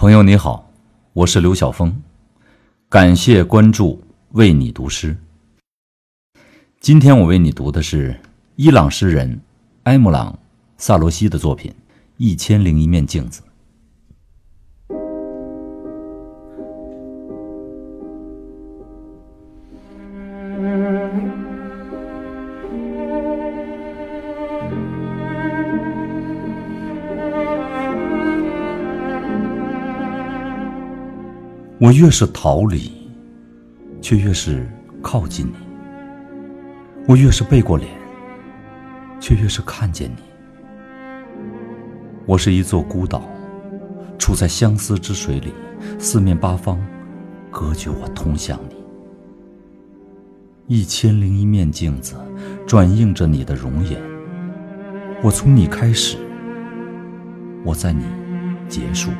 朋友你好，我是刘晓峰，感谢关注，为你读诗。今天我为你读的是伊朗诗人埃姆朗·萨罗西的作品《一千零一面镜子》。我越是逃离，却越是靠近你；我越是背过脸，却越是看见你。我是一座孤岛，处在相思之水里，四面八方隔绝我通向你。一千零一面镜子，转映着你的容颜。我从你开始，我在你结束。